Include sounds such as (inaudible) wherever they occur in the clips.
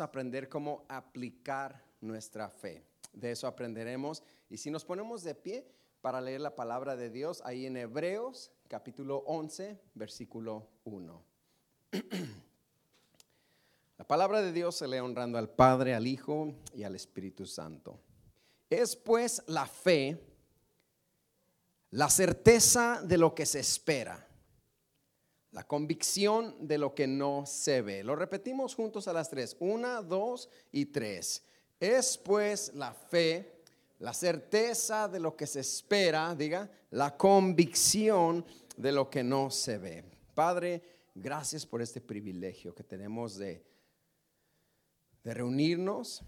a aprender cómo aplicar nuestra fe. De eso aprenderemos. Y si nos ponemos de pie para leer la palabra de Dios, ahí en Hebreos capítulo 11, versículo 1. (clears throat) La palabra de Dios se lee honrando al Padre, al Hijo y al Espíritu Santo. Es pues la fe, la certeza de lo que se espera, la convicción de lo que no se ve. Lo repetimos juntos a las tres. Una, dos y tres. Es pues la fe, la certeza de lo que se espera, diga, la convicción de lo que no se ve. Padre, gracias por este privilegio que tenemos de de reunirnos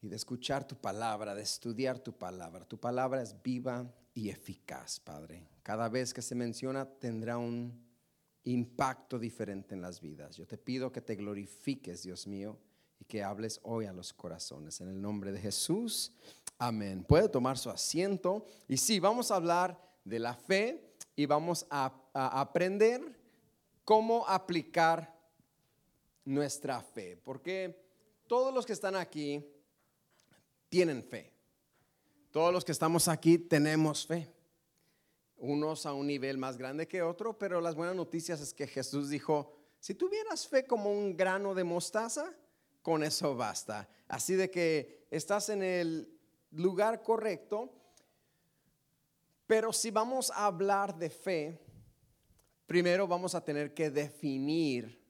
y de escuchar tu palabra, de estudiar tu palabra. Tu palabra es viva y eficaz, Padre. Cada vez que se menciona tendrá un impacto diferente en las vidas. Yo te pido que te glorifiques, Dios mío, y que hables hoy a los corazones. En el nombre de Jesús, amén. Puede tomar su asiento. Y sí, vamos a hablar de la fe y vamos a, a aprender cómo aplicar nuestra fe. Porque todos los que están aquí tienen fe. Todos los que estamos aquí tenemos fe. Unos a un nivel más grande que otro, pero las buenas noticias es que Jesús dijo, si tuvieras fe como un grano de mostaza, con eso basta. Así de que estás en el lugar correcto, pero si vamos a hablar de fe, primero vamos a tener que definir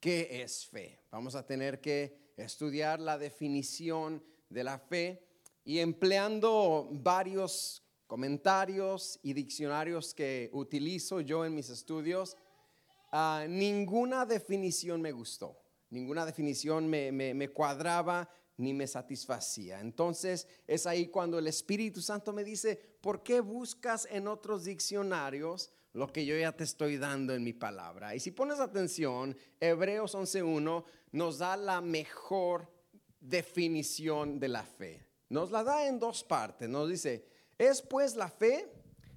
qué es fe. Vamos a tener que estudiar la definición de la fe y empleando varios comentarios y diccionarios que utilizo yo en mis estudios, ah, ninguna definición me gustó, ninguna definición me, me cuadraba ni me satisfacía. Entonces es ahí cuando el Espíritu Santo me dice, ¿por qué buscas en otros diccionarios lo que yo ya te estoy dando en mi palabra? Y si pones atención, Hebreos 11.1 nos da la mejor definición de la fe. Nos la da en dos partes. Nos dice, es pues la fe,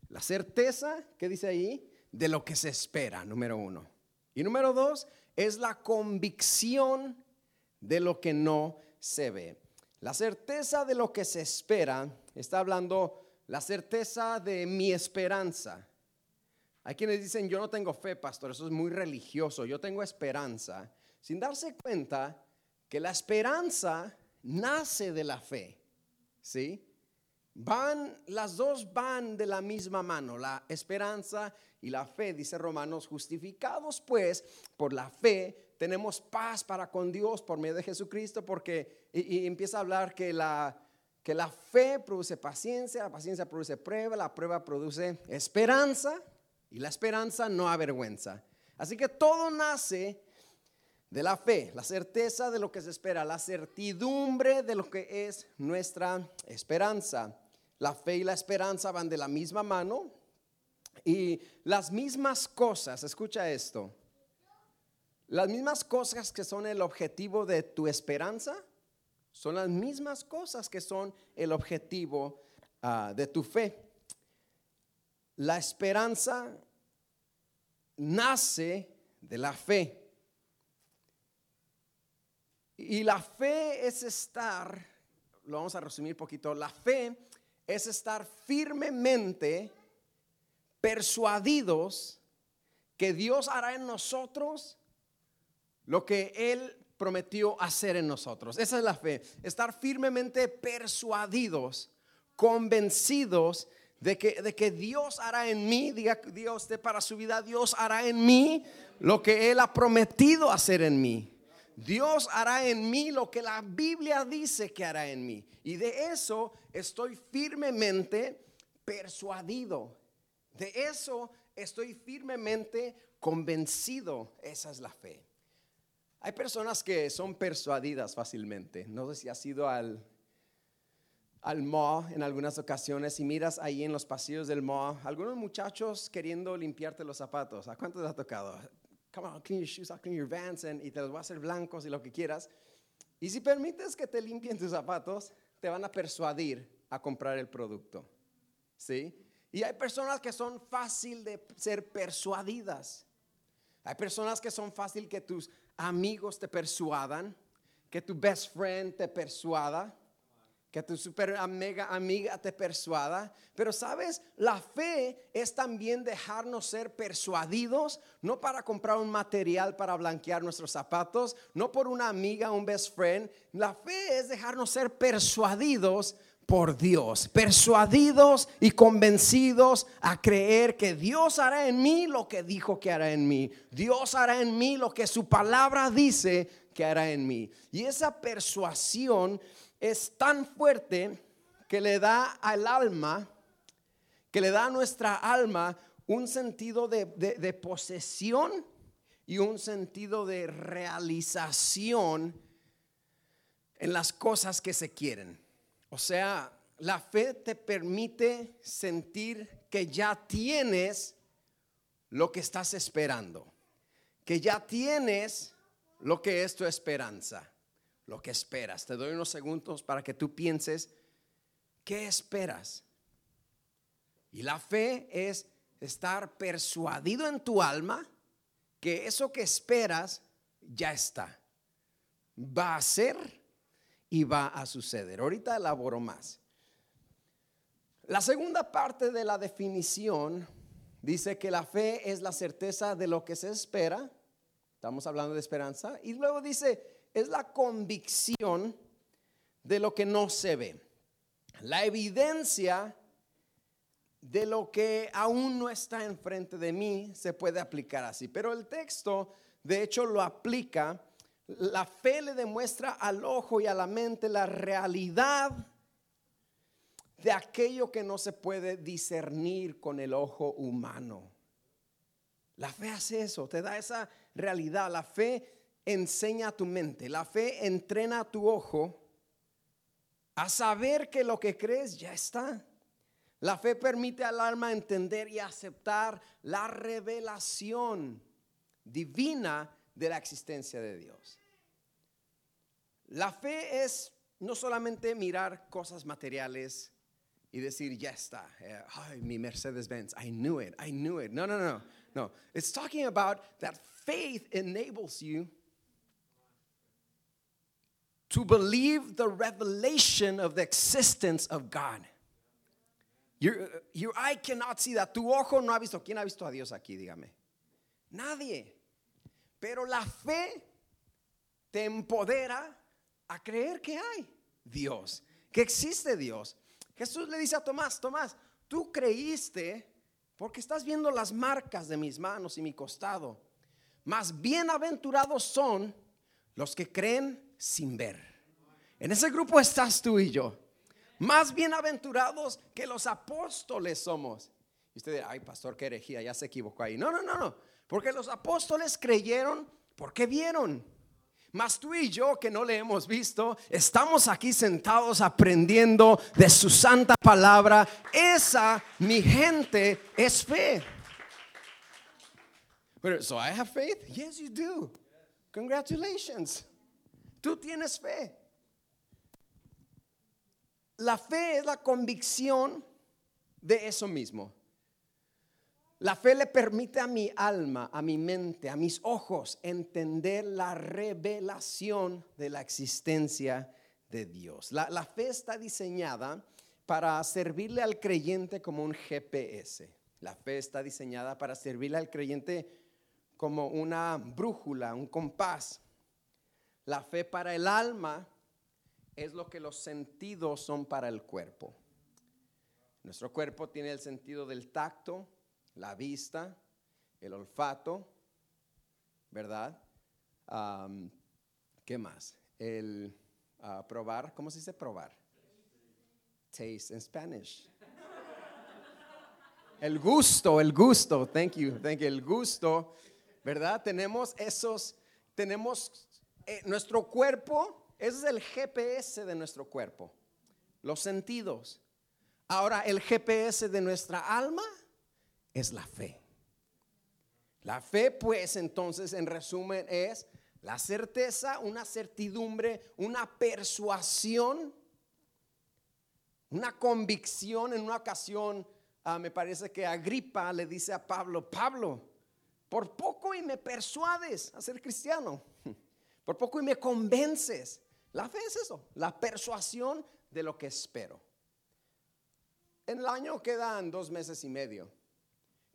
la certeza, ¿qué dice ahí? De lo que se espera, número uno. Y número dos, es la convicción de lo que no se ve. La certeza de lo que se espera, está hablando la certeza de mi esperanza. Hay quienes dicen, yo no tengo fe, pastor, eso es muy religioso, yo tengo esperanza sin darse cuenta que la esperanza nace de la fe. ¿Sí? Van, las dos van de la misma mano, la esperanza y la fe, dice Romanos, justificados pues por la fe, tenemos paz para con Dios por medio de Jesucristo, porque, y, empieza a hablar que la, que la fe produce paciencia, la paciencia produce prueba, la prueba produce esperanza, y la esperanza no avergüenza. Así que todo nace de la fe, la certeza de lo que se espera, la certidumbre de lo que es nuestra esperanza. La fe y la esperanza van de la misma mano y las mismas cosas, escucha esto, las mismas cosas que son el objetivo de tu esperanza, son las mismas cosas que son el objetivo ah, de tu fe. La esperanza nace de la fe. Y la fe es estar, lo vamos a resumir poquito, la fe es estar firmemente persuadidos que Dios hará en nosotros lo que Él prometió hacer en nosotros. Esa es la fe, estar firmemente persuadidos, convencidos de que, de que Dios hará en mí, diga Dios para su vida, Dios hará en mí lo que Él ha prometido hacer en mí. Dios hará en mí lo que la Biblia dice que hará en mí. Y de eso estoy firmemente persuadido. De eso estoy firmemente convencido. Esa es la fe. Hay personas que son persuadidas fácilmente. No sé si has ido al, al en algunas ocasiones y miras ahí en los pasillos del mall algunos muchachos queriendo limpiarte los zapatos. ¿A cuántos ha tocado? Come on, clean your shoes, clean your vans, y te los voy a hacer blancos y lo que quieras. Y si permites que te limpien tus zapatos, te van a persuadir a comprar el producto. ¿Sí? Y hay personas que son fácil de ser persuadidas. Hay personas que son fácil que tus amigos te persuadan, que tu best friend te persuada, que tu super amiga, amiga te persuada. Pero sabes, la fe es también dejarnos ser persuadidos, no para comprar un material para blanquear nuestros zapatos, no por una amiga, un best friend. La fe es dejarnos ser persuadidos por Dios, persuadidos y convencidos a creer que Dios hará en mí lo que dijo que hará en mí. Dios hará en mí lo que su palabra dice que hará en mí. Y esa persuasión es tan fuerte que le da al alma, que le da a nuestra alma un sentido de, posesión y un sentido de realización en las cosas que se quieren. O sea, la fe te permite sentir que ya tienes lo que estás esperando, que ya tienes lo que es tu esperanza lo que esperas. Te doy unos segundos para que tú pienses, ¿qué esperas? Y la fe es estar persuadido en tu alma que eso que esperas ya está. Va a ser y va a suceder. Ahorita elaboro más. La segunda parte de la definición dice que la fe es la certeza de lo que se espera. Estamos hablando de esperanza. Y luego dice, es la convicción de lo que no se ve. La evidencia de lo que aún no está enfrente de mí se puede aplicar así. Pero el texto, de hecho, lo aplica. La fe le demuestra al ojo y a la mente la realidad de aquello que no se puede discernir con el ojo humano. La fe hace eso, te da esa realidad. La fe enseña tu mente, la fe entrena tu ojo a saber que lo que crees ya está. La fe permite al alma entender y aceptar la revelación divina de la existencia de Dios. La fe es no solamente mirar cosas materiales y decir, ya está, eh, ay, mi Mercedes-Benz, I knew it, I knew it. No, no, no, no. It's talking about that faith enables you to believe the revelation of the existence of God. Your, eye cannot see that. Tu ojo no ha visto. ¿Quién ha visto a Dios aquí? Dígame. Nadie. Pero la fe te empodera a creer que hay Dios, que existe Dios. Jesús le dice a Tomás, Tomás, tú creíste porque estás viendo las marcas de mis manos y mi costado. Más bienaventurados son los que creen sin ver. En ese grupo estás tú y yo. Más bienaventurados que los apóstoles somos. Y usted dirá, ay, pastor, qué herejía, ya se equivocó ahí. No, no, no, no. Porque los apóstoles creyeron porque vieron. Más tú y yo que no le hemos visto, estamos aquí sentados aprendiendo de su santa palabra. Esa, mi gente, es fe. so I have faith? Yes, you do. Congratulations. Tú tienes fe. La fe es la convicción de eso mismo. La fe le permite a mi alma, a mi mente, a mis ojos entender la revelación de la existencia de Dios. La, la, fe está diseñada para servirle al creyente como un GPS. La fe está diseñada para servirle al creyente como una brújula, un compás la fe para el alma es lo que los sentidos son para el cuerpo. Nuestro cuerpo tiene el sentido del tacto, la vista, el olfato, ¿verdad? ¿Qué más? El ah, probar, ¿cómo se dice probar? Taste in Spanish. El gusto, el gusto, thank you, thank you, el gusto, ¿verdad? Tenemos esos, tenemos eh, nuestro cuerpo, es el GPS de nuestro cuerpo, los sentidos. Ahora, el GPS de nuestra alma es la fe. La fe, pues, entonces, en resumen, es la certeza, una certidumbre, una persuasión, una convicción. En una ocasión, ah, me parece que Agripa le dice a Pablo, Pablo, por poco y me persuades a ser cristiano. Por poco y me convences. La fe es eso, la persuasión de lo que espero. En el año quedan dos meses y medio.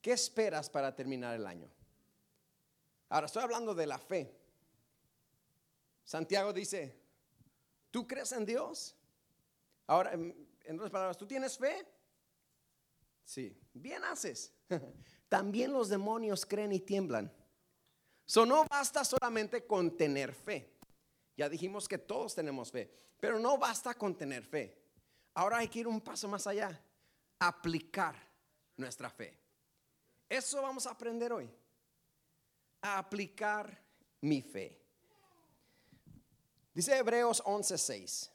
¿Qué esperas para terminar el año? Ahora estoy hablando de la fe. Santiago dice, ¿tú crees en Dios? Ahora, en otras palabras, ¿tú tienes fe? Sí, bien haces. (laughs) También los demonios creen y tiemblan. So, no basta solamente con tener fe. Ya dijimos que todos tenemos fe, pero no basta con tener fe. Ahora hay que ir un paso más allá, aplicar nuestra fe. Eso vamos a aprender hoy. A aplicar mi fe. Dice Hebreos 11:6.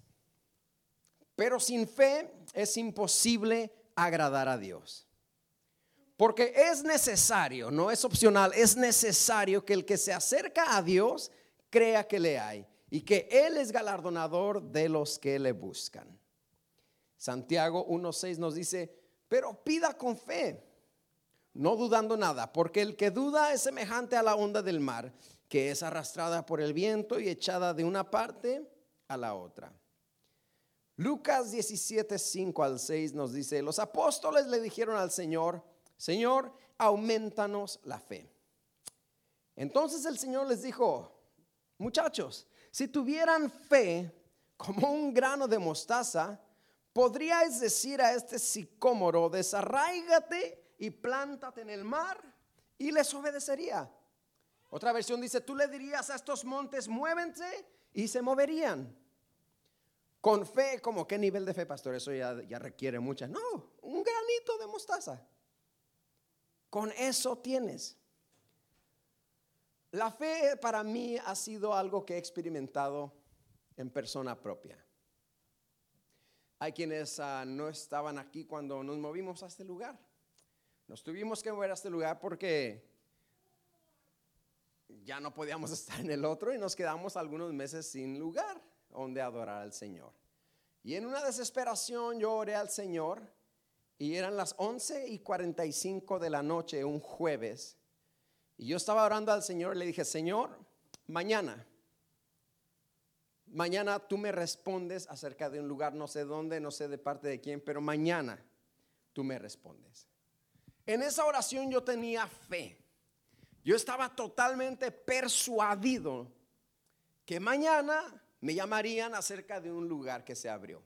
Pero sin fe es imposible agradar a Dios. Porque es necesario, no es opcional, es necesario que el que se acerca a Dios crea que le hay y que Él es galardonador de los que le buscan. Santiago 1.6 nos dice, pero pida con fe, no dudando nada, porque el que duda es semejante a la onda del mar, que es arrastrada por el viento y echada de una parte a la otra. Lucas 17, 5 al 6 nos dice, los apóstoles le dijeron al Señor, Señor, aumentanos la fe. Entonces el Señor les dijo, muchachos, si tuvieran fe como un grano de mostaza, podríais decir a este sicómoro, desarráigate y plántate en el mar y les obedecería. Otra versión dice, tú le dirías a estos montes, muévense y se moverían. Con fe, como qué nivel de fe, pastor, eso ya, ya requiere mucha. No, un granito de mostaza. Con eso tienes. La fe para mí ha sido algo que he experimentado en persona propia. Hay quienes ah, no estaban aquí cuando nos movimos a este lugar. Nos tuvimos que mover a este lugar porque ya no podíamos (laughs) estar en el otro y nos quedamos algunos meses sin lugar donde adorar al Señor. Y en una desesperación yo oré al Señor y eran las 11 y 45 de la noche, un jueves. Y yo estaba orando al Señor y le dije, Señor, mañana, mañana tú me respondes acerca de un lugar, no sé dónde, no sé de parte de quién, pero mañana tú me respondes. En esa oración yo tenía fe. Yo estaba totalmente persuadido que mañana me llamarían acerca de un lugar que se abrió.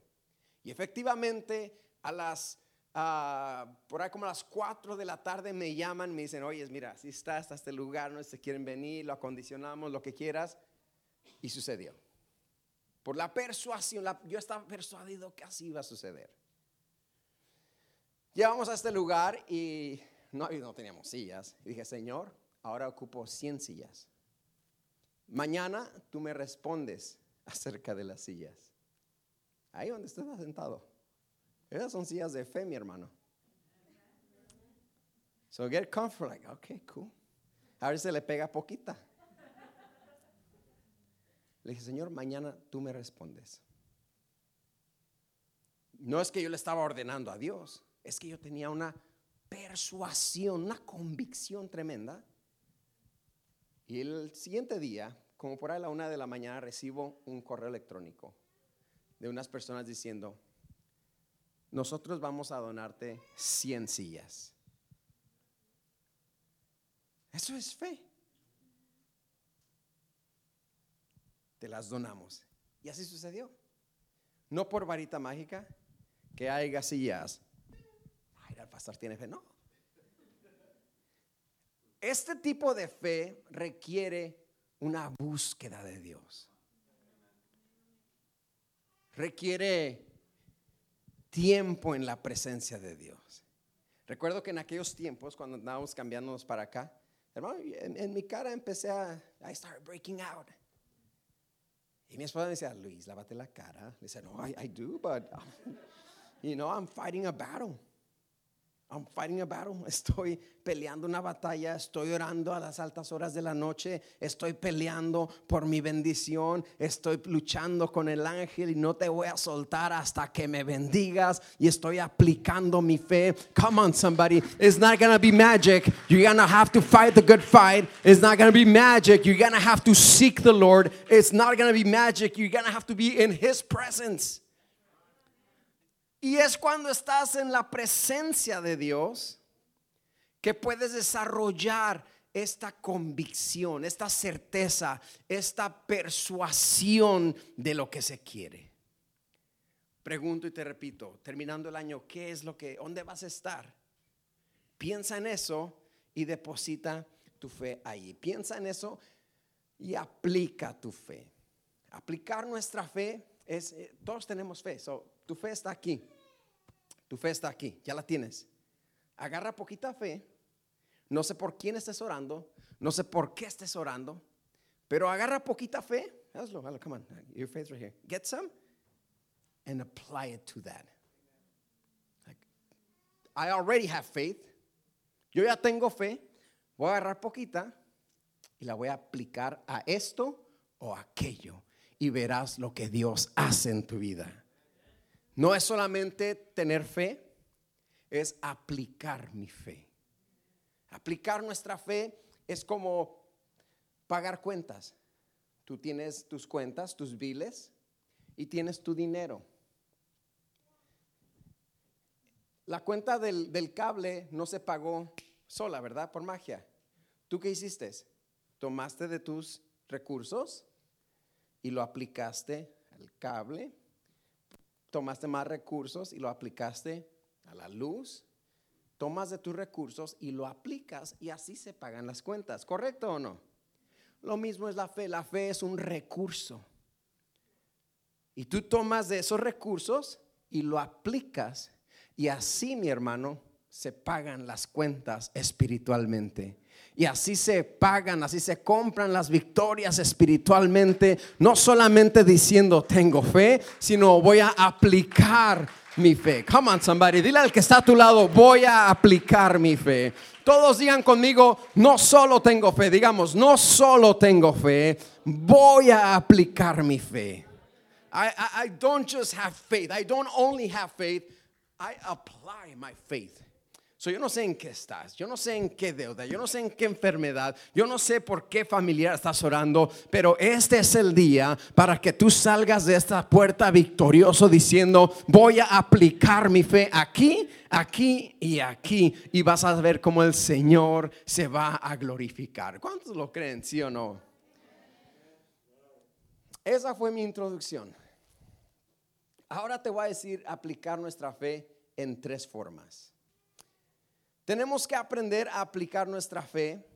Y efectivamente a las por ahí como a las 4 de la tarde me llaman, me dicen, oye, mira, si está hasta este lugar, no se quieren venir, lo acondicionamos, lo que quieras. Y sucedió. Por la persuasión, yo estaba persuadido que así iba a suceder. Llegamos a este lugar y no, no teníamos sillas. Y dije, Señor, ahora ocupo 100 sillas. Mañana tú me respondes acerca de las sillas. Ahí donde estás sentado. Esas son sillas de fe, mi hermano. So get comfort, like, okay, cool. A ver si le pega poquita. Le dije, Señor, mañana tú me respondes. No es que yo le estaba ordenando a Dios, es que yo tenía una persuasión, una convicción tremenda. Y el siguiente día, como por ahí a la una de la mañana, recibo un correo electrónico de unas personas diciendo, nosotros vamos a donarte 100 sillas. Eso es fe. Te las donamos. Y así sucedió. No por varita mágica, que haya sillas. Ay, el pastor tiene fe. No. Este tipo de fe requiere una búsqueda de Dios. Requiere tiempo en la presencia de Dios. Recuerdo que en aquellos tiempos, cuando andábamos cambiándonos para acá, hermano, en, mi cara empecé a, I started breaking out. Y mi esposa me decía, Luis, lávate la cara. Le decía, no, I, I do, but, (laughs) you know, I'm fighting a battle. I'm fighting a battle. (laughs) Estoy peleando una batalla. Estoy orando a las altas horas de la noche. Estoy peleando por mi bendición. Estoy luchando con el ángel y no te voy a soltar hasta que me bendigas. Y estoy aplicando mi fe. Come on, somebody. It's not gonna be magic. You're gonna have to fight the good fight. It's not gonna be magic. You're gonna have to seek the Lord. It's not gonna be magic. You're gonna have to be in His presence. Y es cuando estás en la presencia de Dios que puedes desarrollar esta convicción, esta certeza, esta persuasión de lo que se quiere. Pregunto y te repito, terminando el año, ¿qué es lo que, dónde vas a estar? Piensa en eso y deposita tu fe ahí. Piensa en eso y aplica tu fe. Aplicar nuestra fe es, eh, todos tenemos fe, tu fe está aquí. Tu fe está aquí, ya la tienes. Agarra poquita fe. No sé por quién estés orando, no sé por qué estés orando, pero agarra poquita fe. Hazlo, hazlo, come on. Your faith right here. Get some and apply it to that. I already have faith. Yo ya tengo fe. Voy a agarrar poquita y la voy a aplicar a esto o aquello y verás lo que Dios hace en tu vida. No es solamente tener fe, es aplicar mi fe. Aplicar nuestra fe es como pagar cuentas. Tú tienes tus cuentas, tus biles y tienes tu dinero. La cuenta del, del, cable no se pagó sola, ¿verdad? Por magia. ¿Tú qué hiciste? Tomaste de tus recursos y lo aplicaste al cable tomaste más recursos y lo aplicaste a la luz, tomas de tus recursos y lo aplicas y así se pagan las cuentas, ¿correcto o no? Lo mismo es la fe, la fe es un recurso. Y tú tomas de esos recursos y lo aplicas y así, mi hermano, se pagan las cuentas espiritualmente. Y así se pagan, así se compran las victorias espiritualmente, no solamente diciendo tengo fe, sino voy a aplicar mi fe. Come on, somebody, dile al que está a tu lado, voy a aplicar mi fe. Todos digan conmigo, no solo tengo fe, digamos, no solo tengo fe, voy a aplicar mi fe. I, I, I don't just have faith, I don't only have faith, I apply my faith yo no sé en qué estás, yo no sé en qué deuda, yo no sé en qué enfermedad, yo no sé por qué familiar estás orando, pero este es el día para que tú salgas de esta puerta victorioso diciendo, voy a aplicar mi fe aquí, aquí y aquí, y vas a ver cómo el Señor se va a glorificar. ¿Cuántos lo creen, sí o no? Esa fue mi introducción. Ahora te voy a decir aplicar nuestra fe en tres formas. Tenemos que aprender a aplicar nuestra fe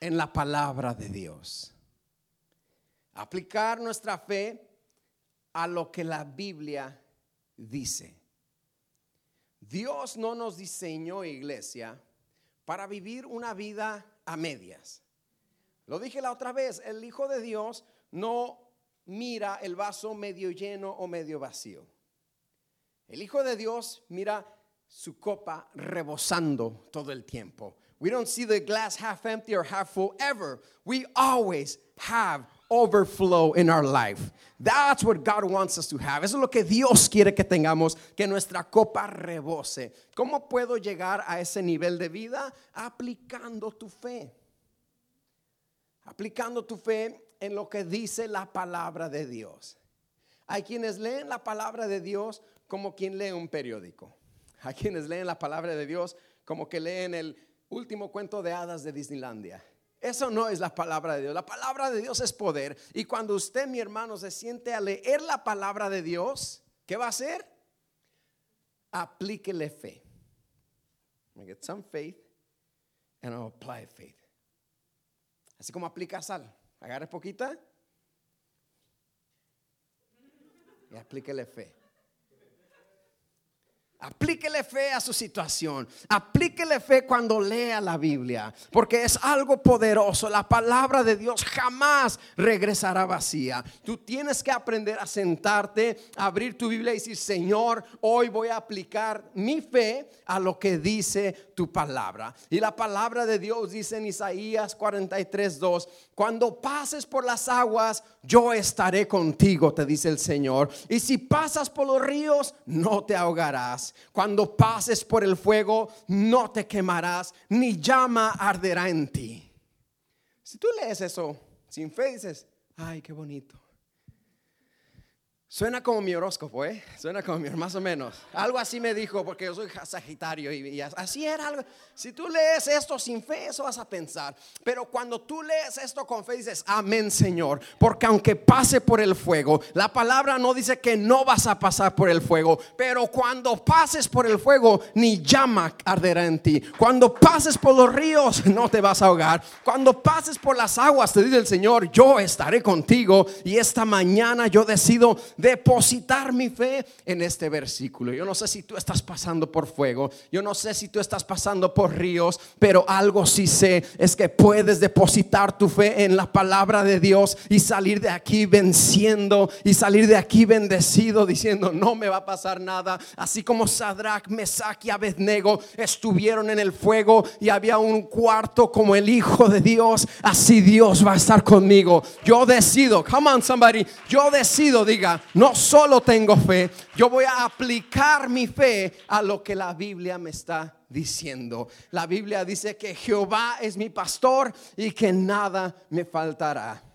en la palabra de Dios. Aplicar nuestra fe a lo que la Biblia dice. Dios no nos diseñó, iglesia, para vivir una vida a medias. Lo dije la otra vez, el Hijo de Dios no mira el vaso medio lleno o medio vacío. El Hijo de Dios mira su copa rebosando todo el tiempo. We don't see the glass half empty or half full ever. We always have overflow in our life. That's what God wants us to have. Eso es lo que Dios quiere que tengamos, que nuestra copa rebose. ¿Cómo puedo llegar a ese nivel de vida? Aplicando tu fe. Aplicando tu fe en lo que dice la palabra de Dios. Hay quienes leen la palabra de Dios como quien lee un periódico (laughs) a quienes leen la palabra de Dios como que leen el último cuento de hadas de Disneylandia. Eso no es la palabra de Dios. La palabra de Dios es poder. Y cuando usted, mi hermano, se siente a leer la palabra de Dios, ¿qué va a hacer? Aplíquele fe. I get some faith and I'll apply faith. Así como aplica sal. Agarre poquita y aplíquele fe. Aplíquele fe a su situación. Aplíquele fe cuando lea la Biblia. Porque es algo poderoso. La palabra de Dios jamás regresará vacía. Tú tienes que aprender a sentarte, abrir tu Biblia y decir, Señor, hoy voy a aplicar mi fe a lo que dice tu palabra. Y la palabra de Dios dice en Isaías 43, 2, cuando pases por las aguas, yo estaré contigo, te dice el Señor. Y si pasas por los ríos, no te ahogarás. Cuando pases por el fuego, no te quemarás, ni llama arderá en ti. Si tú lees eso sin fe, dices, ay, qué bonito. Suena como mi horóscopo, ¿eh? Suena como mi, más o menos. Algo así me dijo, porque yo soy Sagitario y, así era algo. Si tú lees esto sin fe, eso vas a pensar. Pero cuando tú lees esto con fe, dices, amén, Señor. Porque aunque pase por el fuego, la palabra no dice que no vas a pasar por el fuego. Pero cuando pases por el fuego, ni llama arderá en ti. Cuando pases por los ríos, no te vas a ahogar. Cuando pases por las aguas, te dice el Señor, yo estaré contigo. Y esta mañana yo decido depositar mi fe en este versículo. Yo no sé si tú estás pasando por fuego, yo no sé si tú estás pasando por ríos, pero algo sí sé es que puedes depositar tu fe en la palabra de Dios y salir de aquí venciendo y salir de aquí bendecido diciendo no me va a pasar nada. Así como Sadrach, Mesach y Abednego estuvieron en el fuego y había un cuarto como el Hijo de Dios, así Dios va a estar conmigo. Yo decido, come on somebody, yo decido, diga, no solo tengo fe, yo voy a aplicar mi fe a lo que la Biblia me está diciendo. La Biblia dice que Jehová es mi pastor y que nada me faltará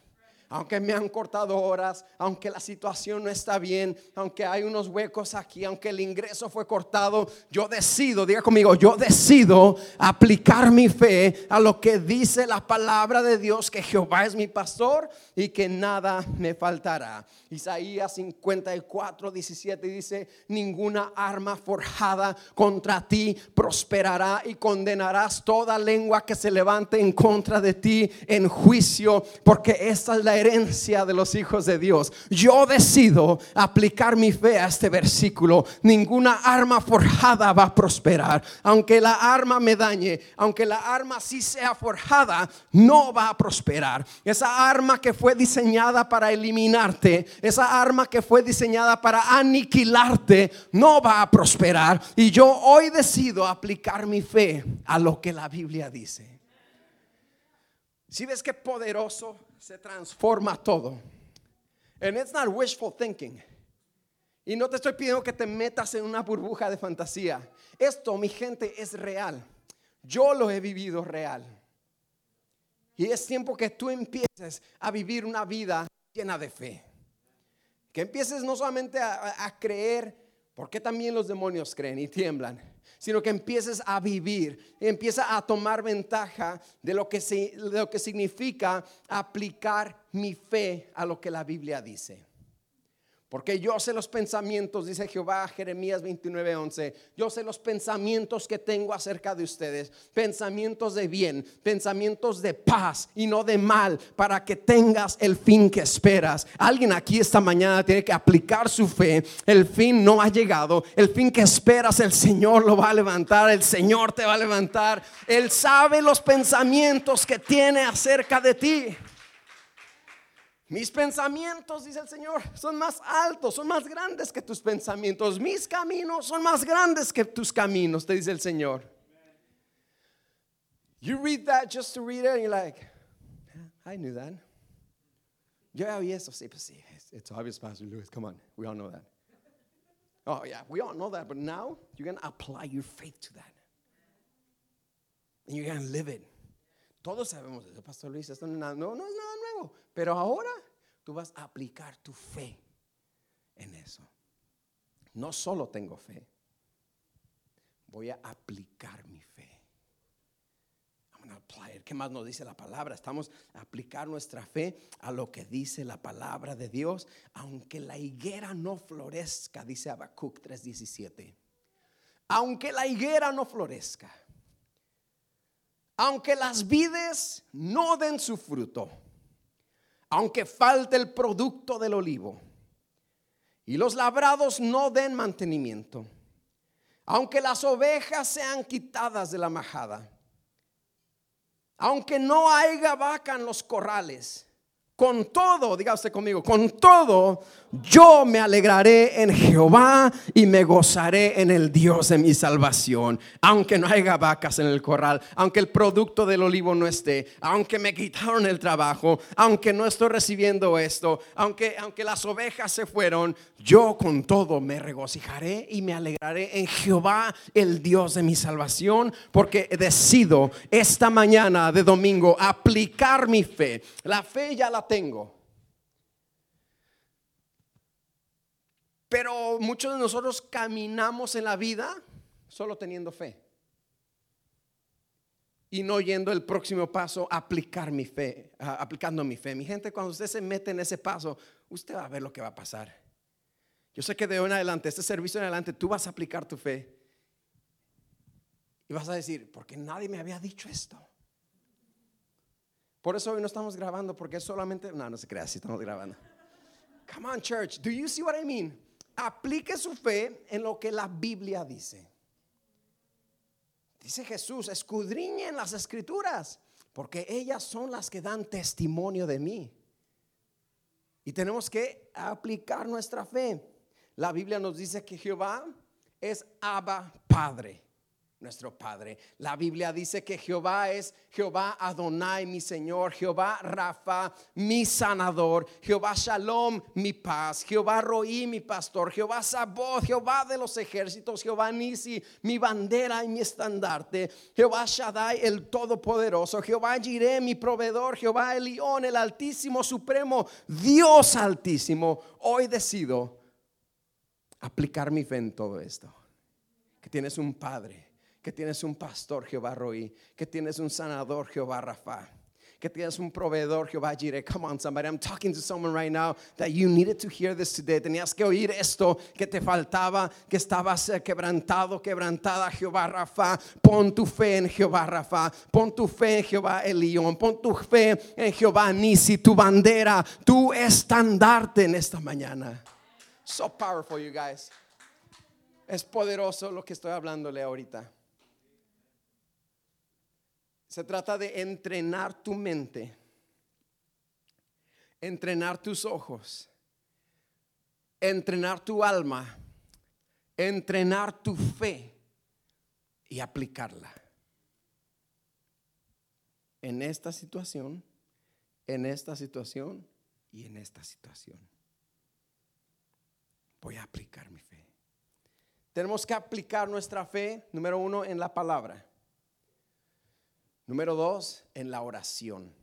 aunque me han cortado horas, aunque la situación no está bien, aunque hay unos huecos aquí, aunque el ingreso fue cortado, yo decido, diga conmigo, yo decido aplicar mi fe a lo que dice la palabra de Dios, que Jehová es mi pastor y que nada me faltará. Isaías 54, 17 dice, ninguna arma forjada contra ti prosperará y condenarás toda lengua que se levante en contra de ti en juicio, porque esta es la de los hijos de Dios. Yo decido aplicar mi fe a este versículo. Ninguna arma forjada va a prosperar. Aunque la arma me dañe, aunque la arma sí sea forjada, no va a prosperar. Esa arma que fue diseñada para eliminarte, esa arma que fue diseñada para aniquilarte, no va a prosperar. Y yo hoy decido aplicar mi fe a lo que la Biblia dice. Si ves que poderoso se transforma todo. And it's not wishful thinking. Y no te estoy pidiendo que te metas en una burbuja de fantasía. Esto, mi gente, es real. Yo lo he vivido real. Y es tiempo que tú empieces a vivir una vida llena de fe. Que empieces no solamente a, creer, porque también los demonios creen y tiemblan sino que empieces a vivir, empieza a tomar ventaja de lo que, de lo que significa aplicar mi fe a lo que la Biblia dice. Porque yo sé los pensamientos, dice Jehová, Jeremías 29:11. Yo sé los pensamientos que tengo acerca de ustedes, pensamientos de bien, pensamientos de paz y no de mal, para que tengas el fin que esperas. Alguien aquí esta mañana tiene que aplicar su fe. El fin no ha llegado, el fin que esperas, el Señor lo va a levantar, el Señor te va a levantar. Él sabe los pensamientos que tiene acerca de ti. Mis pensamientos, dice el Señor, son más altos, son más grandes que tus pensamientos. Mis caminos son más grandes que tus caminos, te dice el Señor. You read that just to read it and you're like, I knew that. Yo ya eso, sí, pues sí. It's obvious, Pastor Lewis. Come on, we all know that. Oh, yeah, we all know that, but now you're going to apply your faith to that. And you're going to live it. Todos sabemos eso, Pastor Luis, esto no, no, no es nada nuevo. Pero ahora tú vas a aplicar tu fe en eso. No solo tengo fe, voy a aplicar mi fe. ¿Qué más nos dice la palabra? Estamos a aplicar nuestra fe a lo que dice la palabra de Dios, aunque la higuera no florezca, dice Habacuc 3:17. Aunque la higuera no florezca aunque las vides no den su fruto, aunque falte el producto del olivo y los labrados no den mantenimiento, Aunque las ovejas sean quitadas de la majada, aunque no haya vaca en los corrales, con todo, diga usted conmigo, con todo yo me alegraré en Jehová y me gozaré en el Dios de mi salvación. Aunque no haya vacas en el corral, aunque el producto del olivo no esté, aunque me quitaron el trabajo, aunque no estoy recibiendo esto, aunque, aunque las ovejas se fueron, yo con todo me regocijaré y me alegraré en Jehová, el Dios de mi salvación, porque decido esta mañana de domingo aplicar mi fe. La fe ya la tengo. Pero muchos de nosotros caminamos en la vida solo teniendo fe. Y no yendo el próximo paso, aplicar mi fe, aplicando mi fe. Mi gente, cuando usted se mete en ese paso, usted va a ver lo que va a pasar. Yo sé que de hoy en adelante, este servicio en adelante, tú vas a aplicar tu fe. Y vas a decir, porque nadie me había dicho esto. Por eso hoy no estamos grabando, porque es solamente, no, no se crea, si estamos grabando. Come on, church, do you see what I mean? aplique su fe en lo que la Biblia dice. Dice Jesús, escudriñen las escrituras, porque ellas son las que dan testimonio de mí. Y tenemos que aplicar nuestra fe. La Biblia nos dice que Jehová es Abba Padre nuestro Padre. La Biblia dice que Jehová es Jehová Adonai, mi Señor, Jehová Rafa, mi sanador, Jehová Shalom, mi paz, Jehová Roí, mi pastor, Jehová Sabot, Jehová de los ejércitos, Jehová Nisi, mi bandera y mi estandarte, Jehová Shaddai, el Todopoderoso, Jehová Jireh, mi proveedor, Jehová Elión, el Altísimo Supremo, Dios Altísimo. Hoy decido aplicar mi fe en todo esto. Que tienes un Padre que tienes un pastor Jehová Roí, que tienes un sanador Jehová Rafa, que tienes un proveedor Jehová Jireh. Come on, somebody, I'm talking to someone right now that you needed to hear this today. Tenías que oír esto que te faltaba, que estabas eh, quebrantado, quebrantada Jehová Rafa. Pon tu fe en Jehová Rafa, pon tu fe en Jehová Elión, pon tu fe en Jehová Nisi, tu bandera, tu estandarte en esta mañana. So powerful, you guys. Es poderoso lo que estoy hablándole ahorita. Se trata de entrenar tu mente, entrenar tus ojos, entrenar tu alma, entrenar tu fe y aplicarla. En esta situación, en esta situación y en esta situación. Voy a aplicar mi fe. Tenemos que aplicar nuestra fe, número uno, en la palabra. Número dos, en la oración.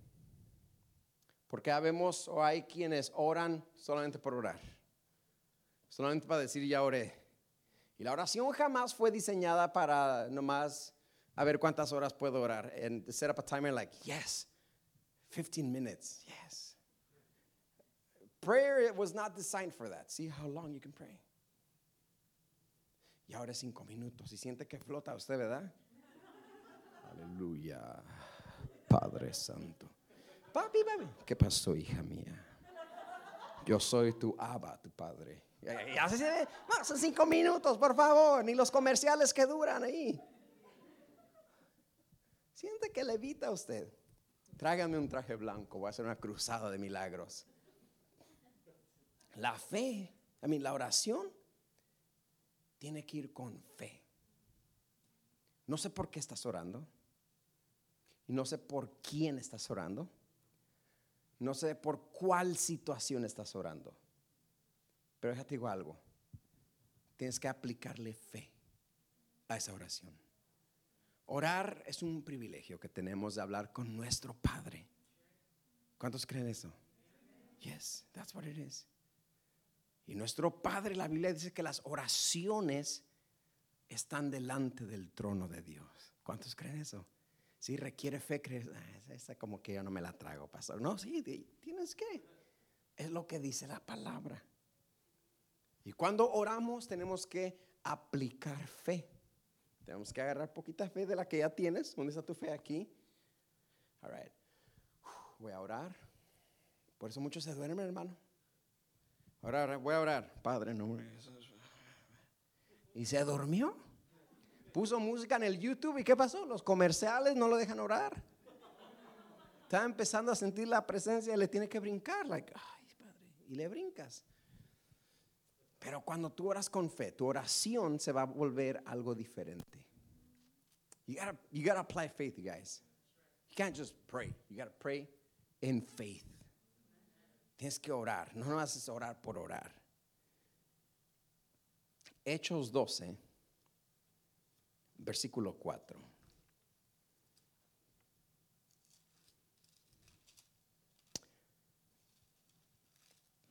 Porque habemos o hay quienes oran solamente por orar. Solamente para decir ya oré. Y la oración jamás fue diseñada para nomás a ver cuántas horas puedo orar. And set up a timer like, yes, 15 minutes, yes. Prayer was not designed for that. See how long you can pray. Y ahora cinco minutos. Y siente que flota usted, ¿verdad? Aleluya. Padre Santo. Papi, papi. ¿Qué pasó, hija mía? Yo soy tu aba, tu padre. Ya se son cinco minutos, por favor. Ni los comerciales que duran ahí. Siente que levita usted. Tráigame un traje blanco. Voy a hacer una cruzada de milagros. La fe, a mí, la oración tiene que ir con fe. No sé por qué estás orando. No sé por quién estás orando. No sé por cuál situación estás orando. Pero déjate digo algo. Tienes que aplicarle fe a esa oración. Orar es un privilegio que tenemos de hablar con nuestro Padre. ¿Cuántos creen eso? Yes, that's what it is. Y nuestro Padre, la Biblia dice que las oraciones están delante del trono de Dios. ¿Cuántos creen eso? Si requiere fe, creer, ah, esa como que yo no me la trago, pastor. No, sí, tienes que. Es lo que dice la palabra. Y cuando oramos tenemos que aplicar fe. Tenemos que agarrar poquita fe de la que ya tienes. ¿Dónde está tu fe aquí? All right. Voy a orar. Por eso muchos se duermen, hermano. Ahora voy a orar. Padre, no. ¿Y se durmió? Puso música en el YouTube y ¿qué pasó? Los comerciales no lo dejan orar. Está empezando a sentir la presencia y le tiene que brincar. Like, ay, padre. Y le brincas. Pero cuando tú oras con fe, tu oración se va a volver algo diferente. You gotta, you gotta apply faith, you guys. You can't just pray. You gotta pray in faith. Tienes que orar. No vas a orar por orar. Hechos 12 versículo 4.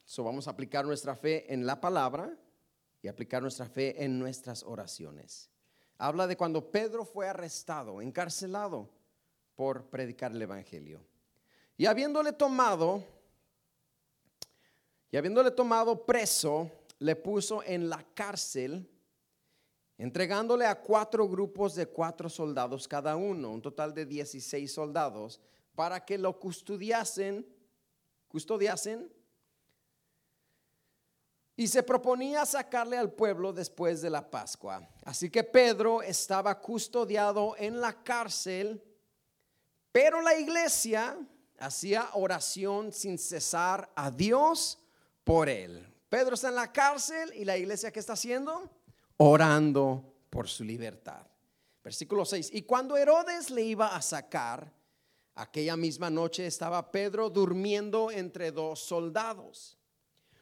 So vamos a aplicar nuestra fe en la palabra y aplicar nuestra fe en nuestras oraciones. Habla de cuando Pedro fue arrestado, encarcelado por predicar el Evangelio. Y habiéndole tomado, y habiéndole tomado preso, le puso en la cárcel entregándole a cuatro grupos de cuatro soldados cada uno, un total de 16 soldados, para que lo custodiasen, custodiasen, y se proponía sacarle al pueblo después de la Pascua. Así que Pedro estaba custodiado en la cárcel, pero la iglesia hacía oración sin cesar a Dios por él. Pedro está en la cárcel y la iglesia ¿qué está haciendo? Orando por su libertad. Versículo 6. Y cuando Herodes le iba a sacar, aquella misma noche estaba Pedro durmiendo entre dos soldados,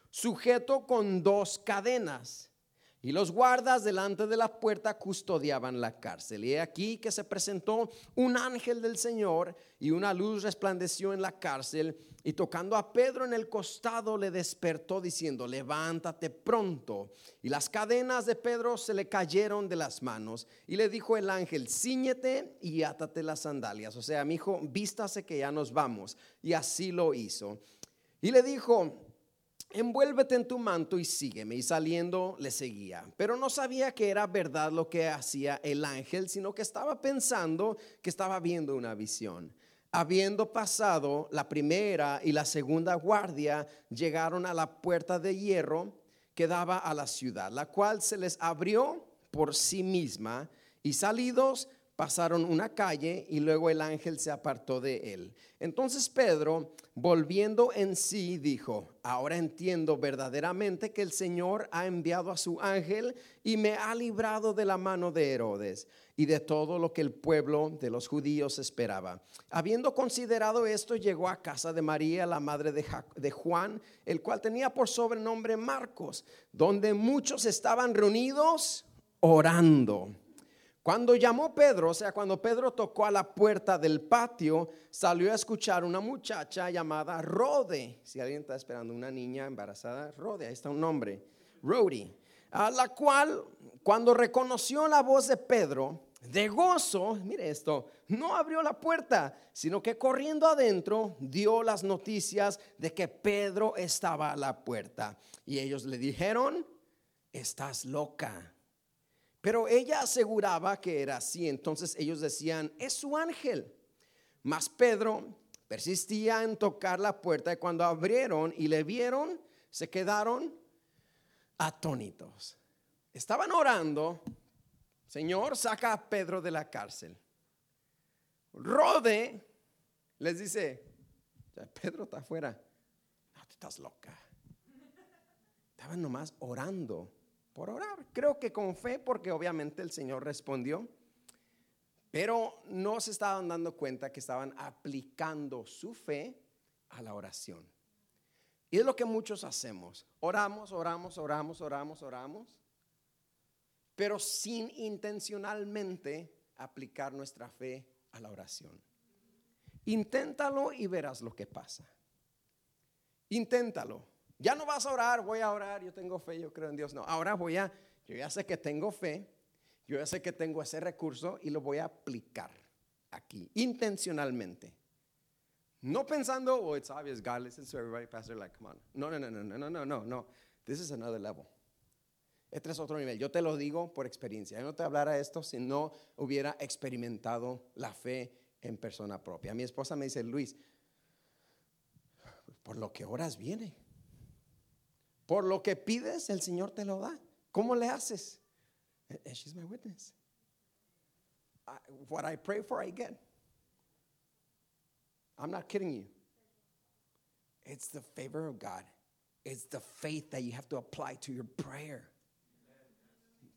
sujeto con dos cadenas. Y los guardas delante de la puerta custodiaban la cárcel. Y aquí que se presentó un ángel del Señor y una luz resplandeció en la cárcel y tocando a Pedro en el costado le despertó diciendo, levántate pronto. Y las cadenas de Pedro se le cayeron de las manos y le dijo el ángel, ciñete y átate las sandalias. O sea, mi hijo, vístase que ya nos vamos. Y así lo hizo. Y le dijo, envuélvete en tu manto y sígueme. Y saliendo le seguía. Pero no sabía que era verdad lo que hacía el ángel, sino que estaba pensando que estaba viendo una visión. Habiendo pasado la primera y la segunda guardia, llegaron a la puerta de hierro que daba a la ciudad, la cual se les abrió por sí misma y salidos pasaron una calle y luego el ángel se apartó de él. Entonces Pedro, volviendo en sí, dijo, ahora entiendo verdaderamente que el Señor ha enviado a su ángel y me ha librado de la mano de Herodes y de todo lo que el pueblo de los judíos esperaba. Habiendo considerado esto, llegó a casa de María, la madre de, de Juan, el cual tenía por sobrenombre Marcos, donde muchos estaban reunidos orando. Cuando llamó Pedro, o sea, cuando Pedro tocó a la puerta del patio, salió a escuchar una muchacha llamada Rode. Si alguien está esperando una niña embarazada, Rode, ahí está un nombre, Rodi, a la cual cuando reconoció la voz de Pedro, de gozo, mire esto, no abrió la puerta, sino que corriendo adentro dio las noticias de que Pedro estaba a la puerta. Y ellos le dijeron, estás loca. Pero ella aseguraba que era así. Entonces ellos decían, es su ángel. Mas Pedro persistía en tocar la puerta y cuando abrieron y le vieron, se quedaron atónitos. Estaban orando, Señor, saca a Pedro de la cárcel. Rode les dice, Pedro está afuera. No, tú estás loca. Estaban nomás orando por orar. Creo que con fe, porque obviamente el Señor respondió, pero no se estaban dando cuenta que estaban aplicando su fe a la oración. Y es lo que muchos hacemos. Oramos, oramos, oramos, oramos, oramos, pero sin intencionalmente aplicar nuestra fe a la oración. Inténtalo y verás lo que pasa. Inténtalo. Ya no vas a orar, voy a orar, yo tengo fe, yo creo en Dios. No, ahora voy a, yo ya sé que tengo fe, yo ya sé que tengo ese recurso y lo voy a aplicar aquí, intencionalmente. No pensando, oh, it's obvious, God listens to everybody, Pastor, like, come on. No, no, no, no, no, no, no, no. This is another level. Este es otro nivel. Yo te lo digo por experiencia. Yo no te hablara esto si no hubiera experimentado la fe en persona propia. Mi esposa me dice, Luis, por lo que oras viene. Por lo que pides, el Señor te lo da. ¿Cómo le haces? Eh, eh, she's my witness. I, what I pray for, I get. I'm not kidding you. It's the favor of God. It's the faith that you have to apply to your prayer.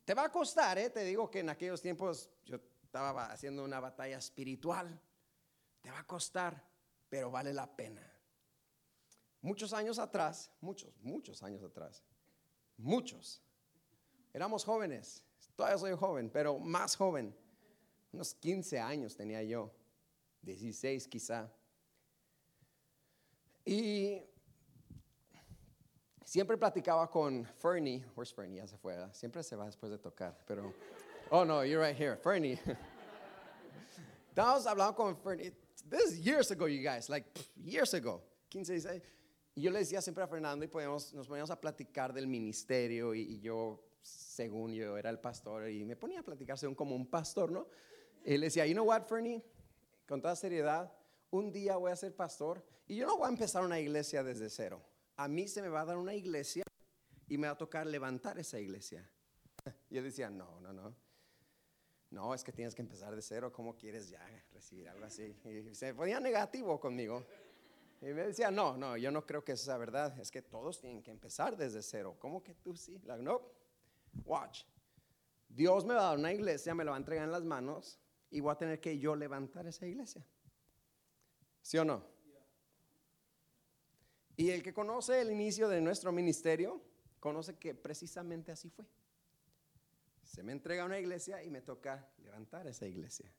Te va a costar, ¿eh? Te digo que en aquellos tiempos yo estaba haciendo una batalla espiritual. Te va a costar, pero vale la pena. Muchos años atrás, muchos, muchos años atrás, muchos, éramos jóvenes, todavía soy joven, pero más joven, unos 15 años tenía yo, 16 quizá. Y siempre platicaba con Fernie, where's Fernie? Ya se fue, siempre se va después de tocar, pero, oh no, you're right here, Fernie. (laughs) Estábamos hablando con Fernie, this is years ago, you guys, like years ago, 15, 16. Y yo le decía siempre a Fernando y podíamos, nos poníamos a platicar del ministerio y, yo, según yo, era el pastor y me ponía a platicar según como un pastor, ¿no? Y le decía, you know what, Fernie, con toda seriedad, un día voy a ser pastor y yo no voy a empezar una iglesia desde cero. A mí se me va a dar una iglesia y me va a tocar levantar esa iglesia. (laughs) Y él decía, no, no, no. No, es que tienes que empezar de cero. ¿Cómo quieres ya recibir algo así? Y se ponía negativo conmigo. Y me decía, no, no, yo no creo que esa sea verdad. Es que todos tienen que empezar desde cero. ¿Cómo que tú sí? no, watch. Dios me va a dar una iglesia, me lo va a entregar en las manos y voy a tener que yo levantar esa iglesia. ¿Sí o no? Y el que conoce el inicio de nuestro ministerio, conoce que precisamente así fue. Se me entrega una iglesia y me toca levantar esa iglesia.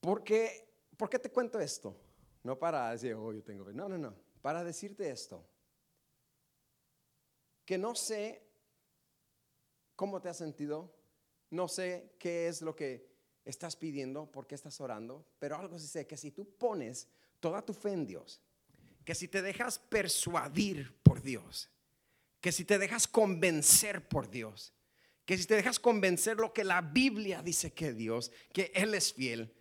Porque ¿Por qué te cuento esto? No para decir, oh, yo tengo No, no, no. Para decirte esto. Que no sé cómo te has sentido. No sé qué es lo que estás pidiendo, por qué estás orando. Pero algo sí sé, que si tú pones toda tu fe en Dios, que si te dejas persuadir por Dios, que si te dejas convencer por Dios, que si te dejas convencer lo que la Biblia dice que Dios, que Él es fiel,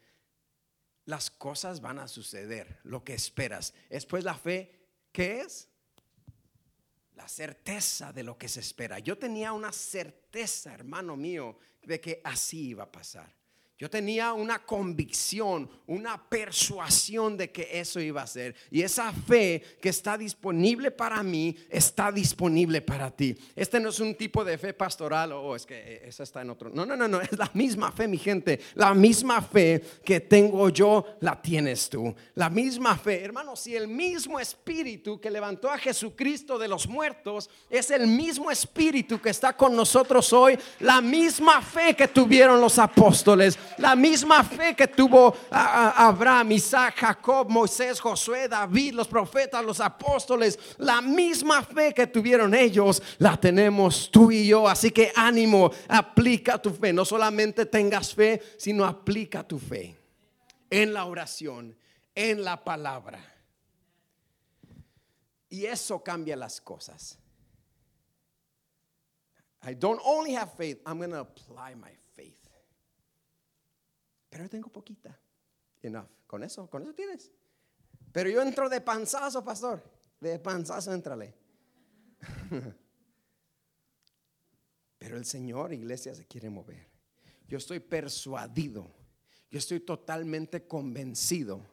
las cosas van a suceder, lo que esperas. Después la fe, ¿qué es? La certeza de lo que se espera. Yo tenía una certeza, hermano mío, de que así iba a pasar. Yo tenía una convicción, una persuasión de que eso iba a ser. Y esa fe que está disponible para mí, está disponible para ti. Este no es un tipo de fe pastoral, o oh, es que eh, esa está en otro. No, no, no, no, es la misma fe, mi gente. La misma fe que tengo yo, la tienes tú. La misma fe. Hermano, si el mismo espíritu que levantó a Jesucristo de los muertos es el mismo espíritu que está con nosotros hoy, la misma fe que tuvieron los apóstoles la misma fe que tuvo Abraham, Isaac, Jacob, Moisés, Josué, David, los profetas, los apóstoles, la misma fe que tuvieron ellos, la tenemos tú y yo. Así que ánimo, aplica tu fe. No solamente tengas fe, sino aplica tu fe en la oración, en la palabra. Y eso cambia las cosas. I don't only have faith, I'm going to apply my pero yo tengo poquita. Enough. Con eso, con eso tienes. Pero yo entro de panzazo, pastor. De panzazo, entrale. (laughs) Pero el Señor, iglesia, se quiere mover. Yo estoy persuadido. Yo estoy totalmente convencido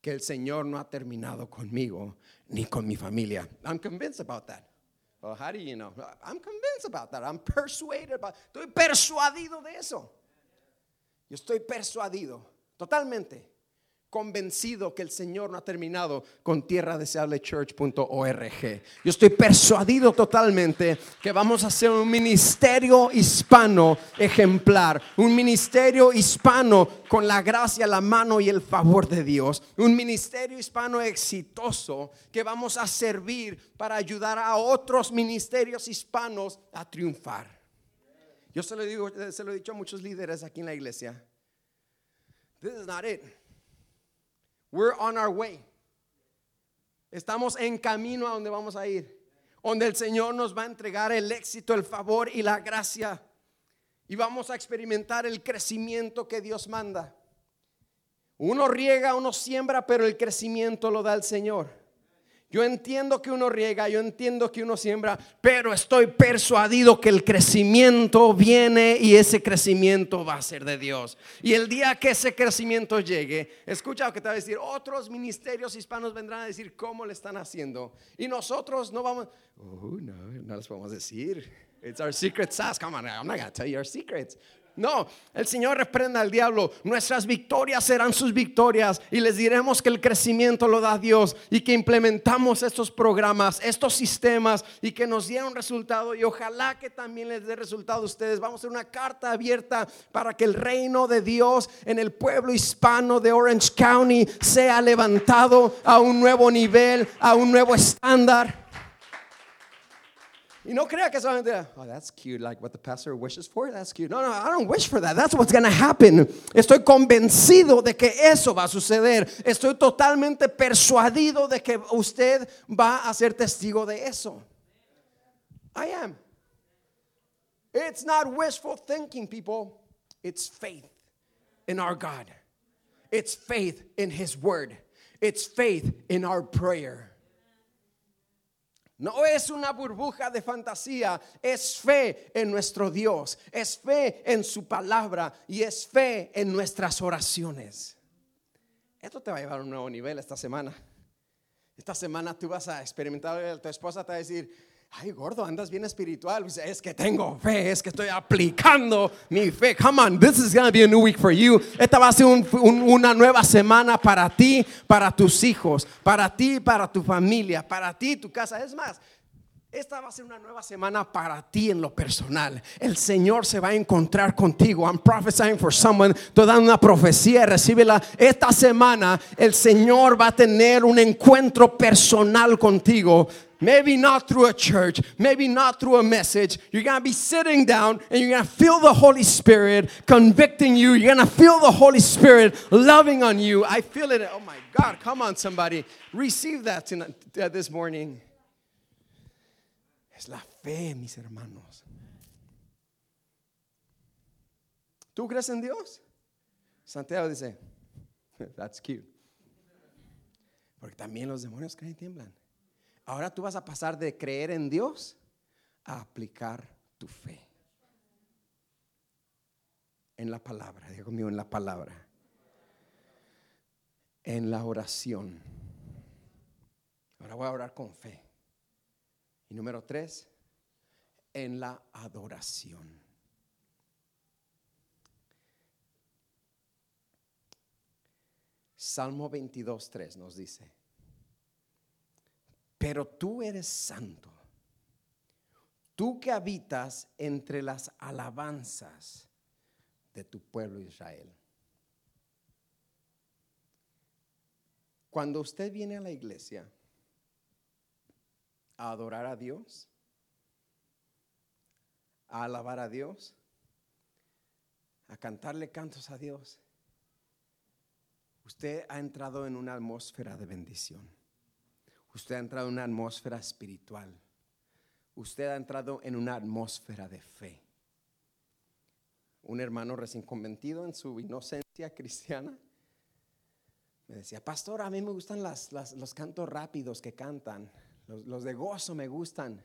que el Señor no ha terminado conmigo ni con mi familia. I'm convinced about that. Well, how do you know? I'm convinced about that. I'm persuaded about. Estoy persuadido de eso. Yo estoy persuadido, totalmente convencido que el Señor no ha terminado con tierra church.org. Yo estoy persuadido totalmente que vamos a hacer un ministerio hispano ejemplar, un ministerio hispano con la gracia, la mano y el favor de Dios, un ministerio hispano exitoso que vamos a servir para ayudar a otros ministerios hispanos a triunfar. Yo se lo digo, se lo he dicho a muchos líderes aquí en la iglesia. This is not it. We're on our way. Estamos en camino a donde vamos a ir. Donde el Señor nos va a entregar el éxito, el favor y la gracia. Y vamos a experimentar el crecimiento que Dios manda. Uno riega, uno siembra, pero el crecimiento lo da el Señor. Yo entiendo que uno riega, yo entiendo que uno siembra, pero estoy persuadido que el crecimiento viene y ese crecimiento va a ser de Dios. Y el día que ese crecimiento llegue, escucha lo que te va a decir, otros ministerios hispanos vendrán a decir cómo le están haciendo. Y nosotros no vamos, oh, no, no les podemos decir. It's our secret sauce. Come on, I'm not going to tell you our secrets. No, el Señor reprenda al diablo. Nuestras victorias serán sus victorias y les diremos que el crecimiento lo da Dios y que implementamos estos programas, estos sistemas y que nos dieron resultado y ojalá que también les dé resultado a ustedes. Vamos a hacer una carta abierta para que el reino de Dios en el pueblo hispano de Orange County sea levantado a un nuevo nivel, a un nuevo estándar. Y no crea que solamente, oh, that's cute, like what the pastor wishes for, that's cute. No, no, I don't wish for that. That's what's going to happen. Estoy convencido de que eso va a suceder. Estoy totalmente persuadido de que usted va a ser testigo de eso. I am. It's not wishful thinking, people. It's faith in our God. It's faith in His Word. It's faith in our prayer. No es una burbuja de fantasía, es fe en nuestro Dios, es fe en su palabra y es fe en nuestras oraciones. Esto te va a llevar a un nuevo nivel esta semana. Esta semana tú vas a experimentar, tu esposa te va a decir, ay gordo, andas bien espiritual. Es que tengo fe, es que estoy aplicando mi fe. Come on, this is going to be a new week for you. Esta va a ser una nueva semana para ti, para tus hijos, para ti, para tu familia, para ti, tu casa. Es más, esta va a ser una nueva semana para ti en lo personal. El Señor se va a encontrar contigo. I'm prophesying for someone. Estoy dando una profecía. Recíbela. Esta semana el Señor va a tener un encuentro personal contigo. Maybe not through a church, maybe not through a message. You're to be sitting down and you're to feel the Holy Spirit convicting you. You're going to feel the Holy Spirit loving on you. I feel it. Oh my God, come on, somebody. Receive that tonight, uh, this morning. Es la fe, mis hermanos. ¿Tú crees en Dios? Santiago dice, (laughs) that's cute. Porque también los demonios creen y tiemblan. Ahora tú vas a pasar de creer en Dios a aplicar tu fe. En la palabra, digo conmigo, en la palabra. En la oración. Ahora voy a orar con fe. Y número tres, en la adoración. Salmo 22, 3 nos dice, pero tú eres santo, tú que habitas entre las alabanzas de tu pueblo Israel. Cuando usted viene a la iglesia a adorar a Dios, a alabar a Dios, a cantarle cantos a Dios, usted ha entrado en una atmósfera de bendición. Usted ha entrado en una atmósfera espiritual. Usted ha entrado en una atmósfera de fe. Un hermano recién convertido en su inocencia cristiana me decía, pastor, a mí me gustan los cantos rápidos que cantan, los, los, de gozo me gustan,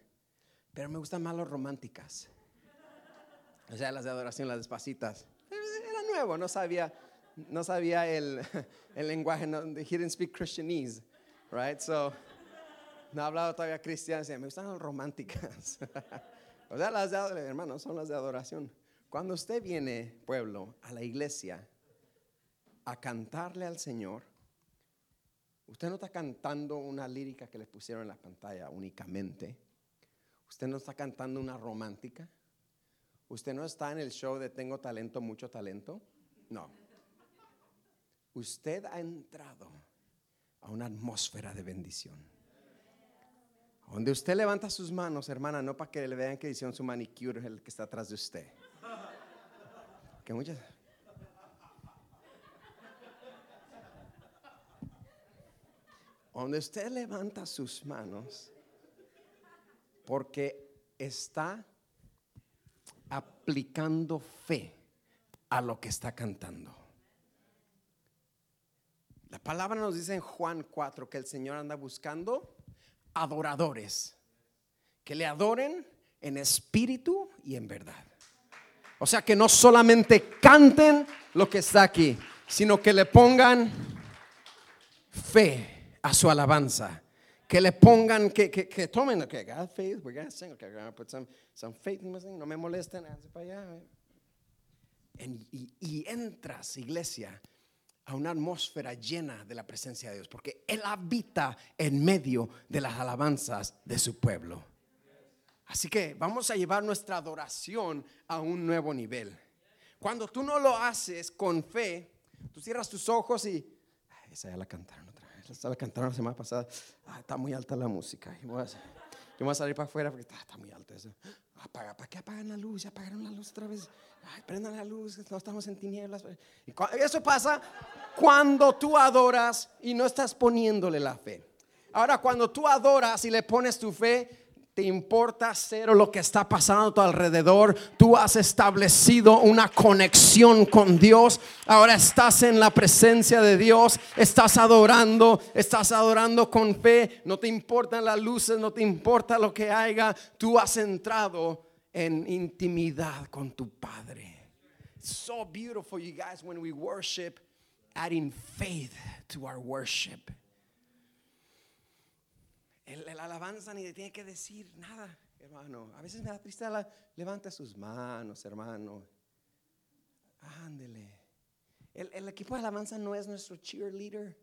pero me gustan más los románticas. O sea, las de adoración, las despacitas. Era nuevo, no sabía, no sabía el, (laughs) el lenguaje, no, he didn't speak Christianese, right? So, no ha hablado todavía cristiano, me gustan las románticas. (laughs) o sea, las de, hermanos, son las de adoración. Cuando usted viene, pueblo, a la iglesia a cantarle al Señor, usted no está cantando una lírica que le pusieron en la pantalla únicamente. Usted no está cantando una romántica. Usted no está en el show de tengo talento, mucho talento. No. Usted ha entrado a una atmósfera de bendición. Donde usted levanta sus manos, hermana, no para que le vean que hicieron su manicure el que está atrás de usted. Que muchas. Donde usted levanta sus manos, porque está aplicando fe a lo que está cantando. La palabra nos dice en Juan 4 que el Señor anda buscando adoradores, que le adoren en espíritu y en verdad. O sea, que no solamente canten lo que está aquí, sino que le pongan fe a su alabanza. Que le pongan, que, que, que tomen, okay, God faith, we're gonna sing, okay, we're gonna put some, some faith in no me molesten, para allá. y entras, iglesia, a una atmósfera llena de la presencia de Dios, porque Él habita en medio de las alabanzas de su pueblo. Así que vamos a llevar nuestra adoración a un nuevo nivel. Cuando tú no lo haces con fe, tú cierras tus ojos y esa ya la cantaron otra vez. Esa la cantaron la semana pasada. Ah, está muy alta la música. Yo voy, a, salir para afuera porque está, muy alta eso. Apaga, ¿para qué apagan la luz? Ya apagaron la luz otra vez. Ay, prendan la luz, no estamos en tinieblas. Y eso pasa cuando tú adoras y no estás poniéndole la fe. Ahora, cuando tú adoras y le pones tu fe, te importa cero lo que está pasando a tu alrededor. Tú has establecido una conexión con Dios. Ahora estás en la presencia de Dios. Estás adorando. Estás adorando con fe. No te importan las luces. No te importa lo que haya. Tú has entrado en intimidad con tu Padre. so beautiful, you guys, when we worship, adding faith to our worship. El, alabanza ni tiene que decir nada, hermano. A veces me da tristeza. Levanta sus manos, hermano. Ándele. El, el, equipo de alabanza no es nuestro cheerleader.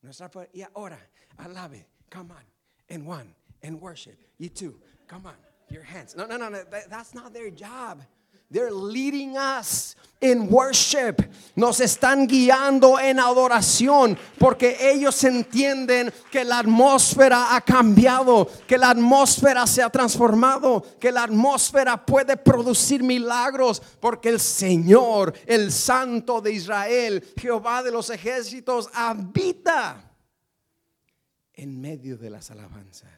Nuestra, y ahora, alabe. Come on. And one. And worship. You too. Come on. Your hands. No, no, no. no that's not their job. They're leading us in worship. Nos están guiando en adoración porque ellos entienden que la atmósfera ha cambiado, que la atmósfera se ha transformado, que la atmósfera puede producir milagros porque el Señor, el Santo de Israel, Jehová de los ejércitos, habita en medio de las alabanzas.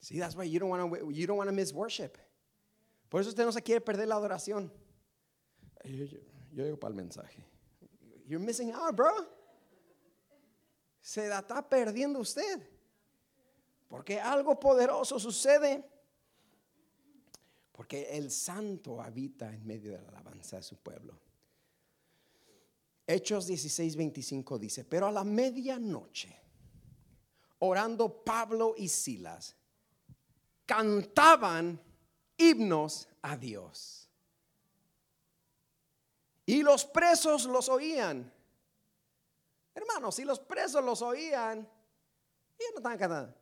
See, that's why you don't want to you don't want to miss worship. Por eso usted no se quiere perder la adoración. Yo, yo, digo para el mensaje. You're missing out, bro. Se la está perdiendo usted. Porque algo poderoso sucede. Porque el santo habita en medio de la alabanza de su pueblo. Hechos 16, 25 dice, pero a la medianoche, orando Pablo y Silas, cantaban himnos a Dios. Y los presos los oían. Hermanos, si los presos los oían, ellos no estaban cantando.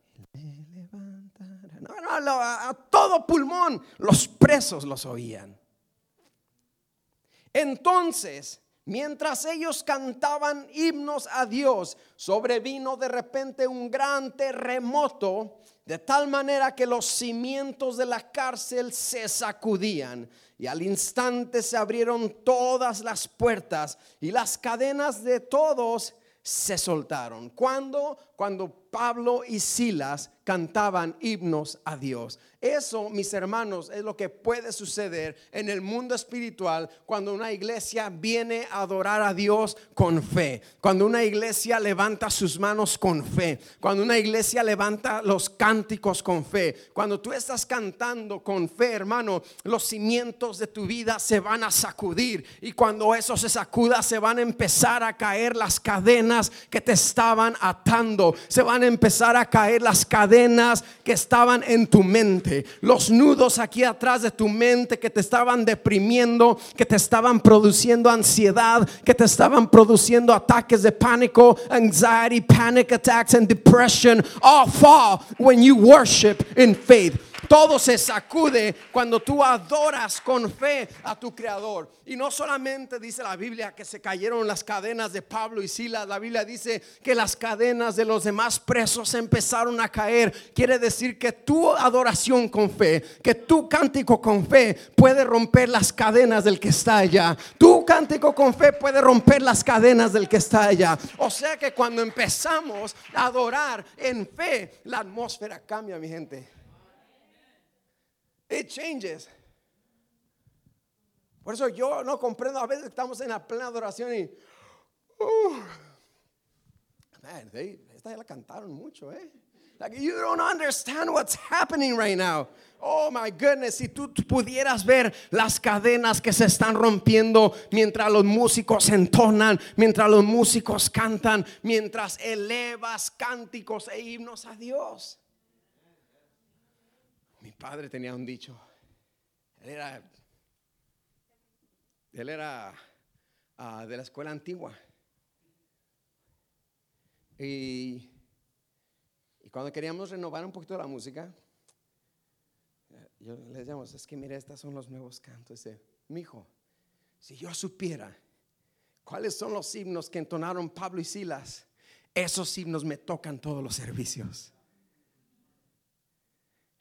No, no, a, a todo pulmón los presos los oían. Entonces, mientras ellos cantaban himnos a Dios, sobrevino de repente un gran terremoto de tal manera que los cimientos de la cárcel se sacudían y al instante se abrieron todas las puertas y las cadenas de todos se soltaron. ¿Cuándo? Cuando Pablo y Silas cantaban himnos a Dios. Eso, mis hermanos, es lo que puede suceder en el mundo espiritual cuando una iglesia viene a adorar a Dios con fe. Cuando una iglesia levanta sus manos con fe. Cuando una iglesia levanta los cánticos con fe. Cuando tú estás cantando con fe, hermano, los cimientos de tu vida se van a sacudir. Y cuando eso se sacuda, se van a empezar a caer las cadenas que te estaban atando. Se van a empezar a caer las cadenas que estaban en tu mente, los nudos aquí atrás de tu mente que te estaban deprimiendo, que te estaban produciendo ansiedad, que te estaban produciendo ataques de pánico, anxiety, panic attacks and depression, all fall when you worship in faith. Todo se sacude cuando tú adoras con fe a tu creador. Y no solamente dice la Biblia que se cayeron las cadenas de Pablo y Silas, la Biblia dice que las cadenas de los demás presos empezaron a caer. Quiere decir que tu adoración con fe, que tu cántico con fe puede romper las cadenas del que está allá. Tu cántico con fe puede romper las cadenas del que está allá. O sea que cuando empezamos a adorar en fe, la atmósfera cambia, mi gente. It changes. Por eso yo no comprendo, a veces estamos en la plena adoración y... Uh, man, they, esta ya la cantaron mucho, ¿eh? Like you don't understand what's happening right now. Oh my goodness, si tú pudieras ver las cadenas que se están rompiendo mientras los músicos entonan, mientras los músicos cantan, mientras elevas cánticos e himnos a Dios. Padre tenía un dicho. Él era, él era ah, de la escuela antigua. Y cuando queríamos renovar un poquito la música, yo les decíamos, es que mire, estos son los nuevos cantos. Mi hijo, si yo supiera cuáles son los himnos que entonaron Pablo y Silas, esos himnos me tocan todos los servicios.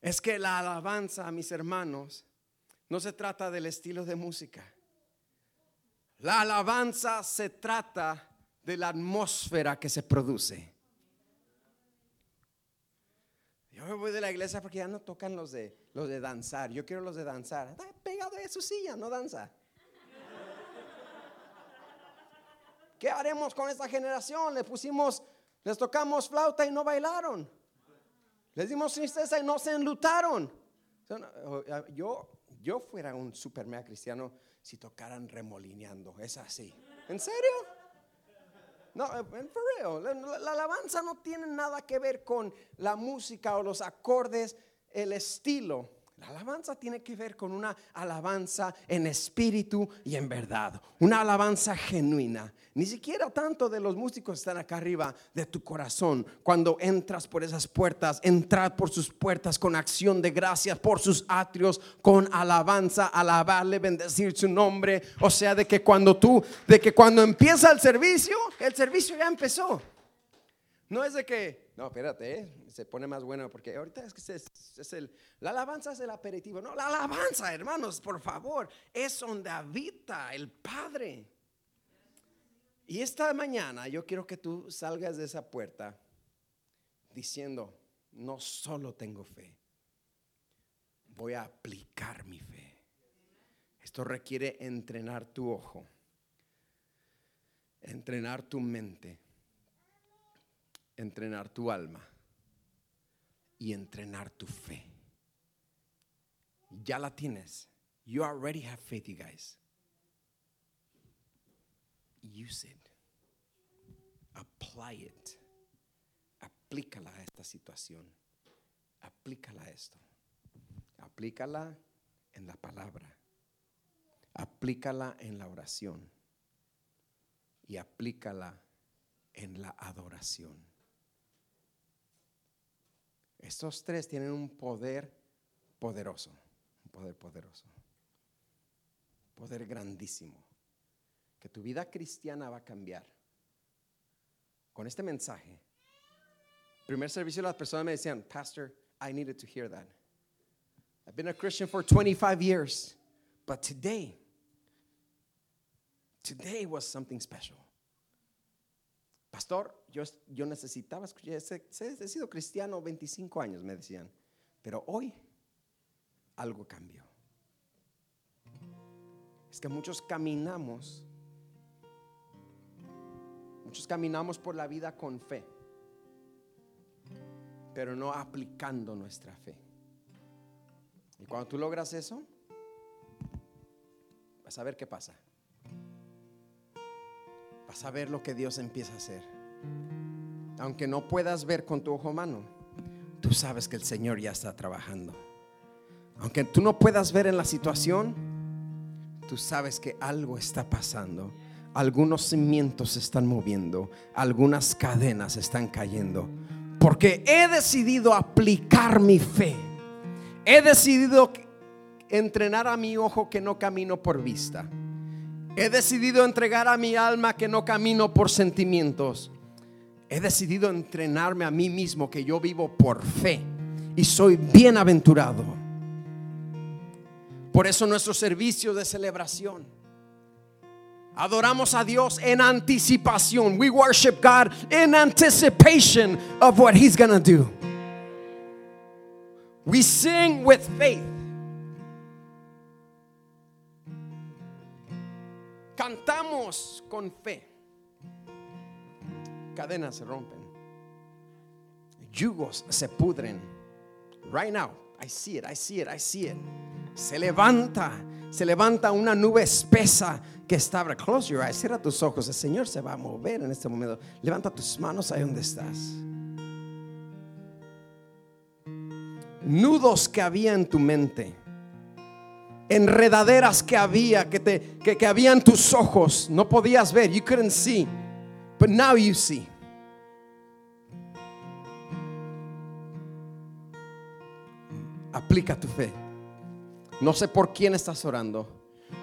Es que la alabanza, mis hermanos, no se trata del estilo de música. La alabanza se trata de la atmósfera que se produce. Yo me voy de la iglesia porque ya no tocan los de los de danzar. Yo quiero los de danzar. Está pegado de su silla, no danza. ¿Qué haremos con esta generación? Le pusimos, les tocamos flauta y no bailaron. Les dimos tristeza y no se enlutaron. Yo, yo fuera un super mega cristiano si tocaran remolineando. Es así. ¿En serio? No, eh, for real. La, la, alabanza no tiene nada que ver con la música o los acordes, el estilo. La alabanza tiene que ver con una alabanza en espíritu y en verdad, una alabanza genuina. Ni siquiera tanto de los músicos están acá arriba de tu corazón. Cuando entras por esas puertas, entrar por sus puertas con acción de gracias, por sus atrios, con alabanza, alabarle, bendecir su nombre. O sea, de que cuando tú, de que cuando empieza el servicio, el servicio ya empezó. No es de que, no, espérate, ¿eh? se pone más bueno porque ahorita es que es, el, la alabanza es el aperitivo. No, la alabanza, hermanos, por favor, es donde habita el Padre. Y esta mañana yo quiero que tú salgas de esa puerta diciendo, no solo tengo fe, voy a aplicar mi fe. Esto requiere entrenar tu ojo, entrenar tu mente entrenar tu alma y entrenar tu fe. Ya la tienes. You already have faith, you guys. Use it. Apply it. Aplícala a esta situación. Aplícala a esto. Aplícala en la palabra. Aplícala en la oración. Y aplícala en la adoración. Estos tres tienen un poder poderoso, un poder poderoso, poder grandísimo, que tu vida cristiana va a cambiar. Con este mensaje, primer servicio las personas me decían, Pastor, I needed to hear that. I've been a Christian for 25 years, but today, today was something special. Pastor, yo, yo necesitaba escuchar, he sido cristiano 25 años, me decían, pero hoy algo cambió. Es que muchos caminamos, muchos caminamos por la vida con fe, pero no aplicando nuestra fe. Y cuando tú logras eso, vas a ver qué pasa vas a ver lo que Dios empieza a hacer. Aunque no puedas ver con tu ojo humano, tú sabes que el Señor ya está trabajando. Aunque tú no puedas ver en la situación, tú sabes que algo está pasando. Algunos cimientos se están moviendo, algunas cadenas están cayendo. Porque he decidido aplicar mi fe. He decidido entrenar a mi ojo que no camino por vista He decidido entregar a mi alma que no camino por sentimientos. He decidido entrenarme a mí mismo que yo vivo por fe y soy bienaventurado. Por eso nuestro servicio de celebración. Adoramos a Dios en anticipación. We worship God in anticipation of what He's gonna do. We sing with faith. Cantamos con fe. Cadenas se rompen. yugos se pudren. Right now, I see it, I see it, I see it. Se levanta, se levanta una nube espesa que está. Close your eyes, cierra tus ojos. El Señor se va a mover en este momento. Levanta tus manos ahí donde estás. Nudos que había en tu mente enredaderas que había, que, te, que, que había en tus ojos. No podías ver, you couldn't see. But now you see. Aplica tu fe. No sé por quién estás orando.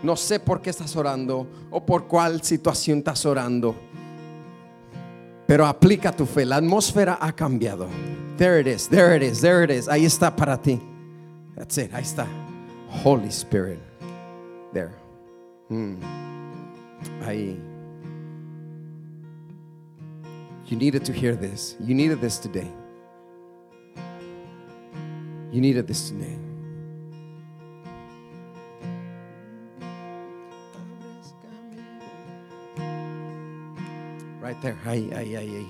No sé por qué estás orando o por cuál situación estás orando. Pero aplica tu fe. La atmósfera ha cambiado. There it is, there it is, there it is. Ahí está para ti. That's it, ahí está. Holy Spirit. There. Mm. Ahí. You needed to hear this. You needed this today. You needed this today. Right there. Ahí, ahí, ahí, ahí,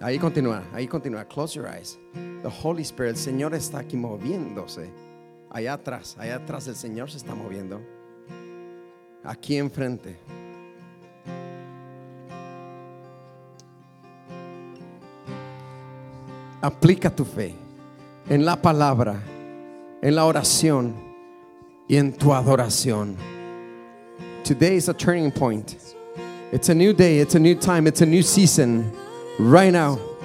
ahí. Continúa, ahí continúa. Close your eyes. The Holy Spirit, el Señor está aquí moviéndose. Allá atrás, allá atrás el Señor se está moviendo. Aquí enfrente. Aplica tu fe en la palabra, en la oración y en tu adoración. Today is a turning point. It's a new day, it's a new time, it's a new season. Right now.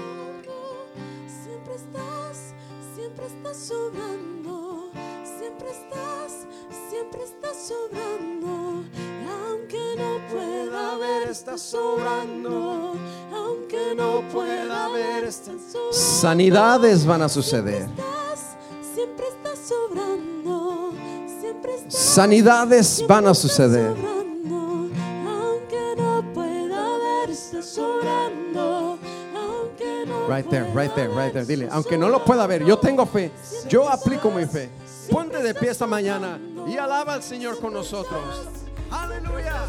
Sanidades van a suceder. Sanidades van a suceder. aunque no pueda ver, estás sobrando, aunque no Right there, right there, right there. Dile, aunque no lo pueda ver, yo tengo fe. Yo aplico mi fe. Ponte de pie esta mañana y alaba al Señor con nosotros. Aleluya.